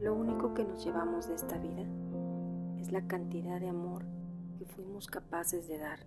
Lo único que nos llevamos de esta vida es la cantidad de amor que fuimos capaces de dar.